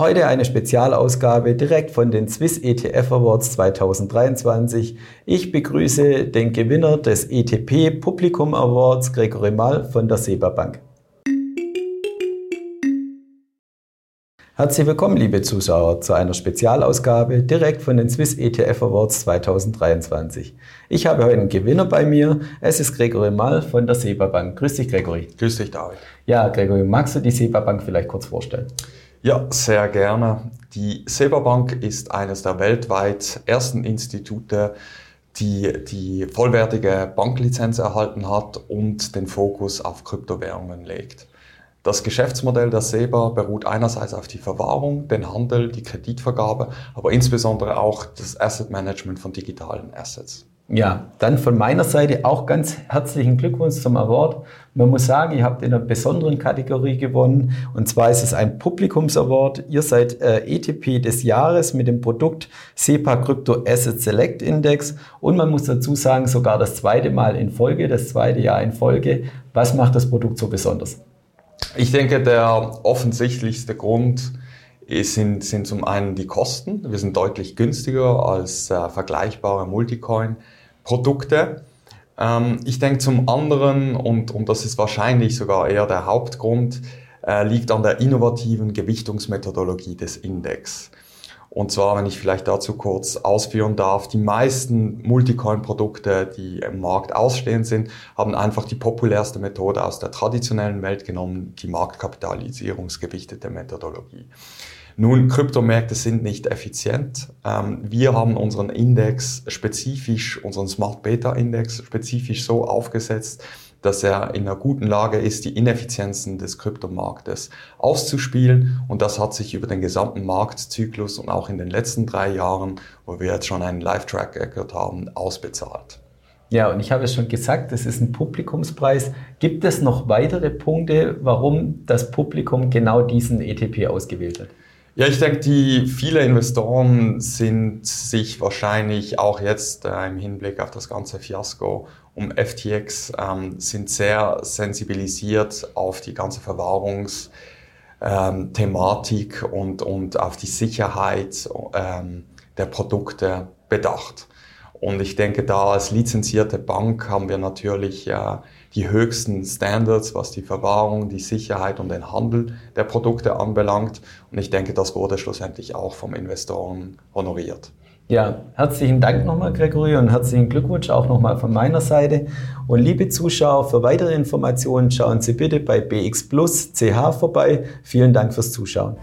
Heute eine Spezialausgabe direkt von den Swiss ETF Awards 2023. Ich begrüße den Gewinner des ETP Publikum Awards, Gregory Mall von der SEBA Bank. Herzlich willkommen, liebe Zuschauer, zu einer Spezialausgabe direkt von den Swiss ETF Awards 2023. Ich habe heute einen Gewinner bei mir. Es ist Gregory Mall von der SEBA Bank. Grüß dich, Gregory. Grüß dich, David. Ja, Gregory, magst du die SEBA Bank vielleicht kurz vorstellen? Ja, sehr gerne. Die SEBA Bank ist eines der weltweit ersten Institute, die die vollwertige Banklizenz erhalten hat und den Fokus auf Kryptowährungen legt. Das Geschäftsmodell der SEBA beruht einerseits auf die Verwahrung, den Handel, die Kreditvergabe, aber insbesondere auch das Asset Management von digitalen Assets. Ja, dann von meiner Seite auch ganz herzlichen Glückwunsch zum Award. Man muss sagen, ihr habt in einer besonderen Kategorie gewonnen. Und zwar ist es ein Publikums-Award. Ihr seid äh, ETP des Jahres mit dem Produkt SEPA Crypto Asset Select Index. Und man muss dazu sagen, sogar das zweite Mal in Folge, das zweite Jahr in Folge. Was macht das Produkt so besonders? Ich denke, der offensichtlichste Grund sind, sind zum einen die Kosten. Wir sind deutlich günstiger als äh, vergleichbare Multicoin. Produkte. Ähm, ich denke zum anderen, und, und das ist wahrscheinlich sogar eher der Hauptgrund, äh, liegt an der innovativen Gewichtungsmethodologie des Index. Und zwar, wenn ich vielleicht dazu kurz ausführen darf, die meisten Multicoin-Produkte, die im Markt ausstehend sind, haben einfach die populärste Methode aus der traditionellen Welt genommen, die Marktkapitalisierungsgewichtete Methodologie. Nun, Kryptomärkte sind nicht effizient. Ähm, wir haben unseren Index spezifisch, unseren Smart Beta Index spezifisch so aufgesetzt, dass er in einer guten Lage ist, die Ineffizienzen des Kryptomarktes auszuspielen. Und das hat sich über den gesamten Marktzyklus und auch in den letzten drei Jahren, wo wir jetzt schon einen Live-Track Record haben, ausbezahlt. Ja, und ich habe es schon gesagt, das ist ein Publikumspreis. Gibt es noch weitere Punkte, warum das Publikum genau diesen ETP ausgewählt hat? Ja, ich denke, die viele Investoren sind sich wahrscheinlich auch jetzt äh, im Hinblick auf das ganze Fiasko um FTX ähm, sind sehr sensibilisiert auf die ganze Verwahrungsthematik ähm, und, und auf die Sicherheit ähm, der Produkte bedacht. Und ich denke, da als lizenzierte Bank haben wir natürlich äh, die höchsten Standards, was die Verwahrung, die Sicherheit und den Handel der Produkte anbelangt. Und ich denke, das wurde schlussendlich auch vom Investoren honoriert. Ja, herzlichen Dank nochmal, Gregory, und herzlichen Glückwunsch auch nochmal von meiner Seite. Und liebe Zuschauer, für weitere Informationen schauen Sie bitte bei BX Plus CH vorbei. Vielen Dank fürs Zuschauen.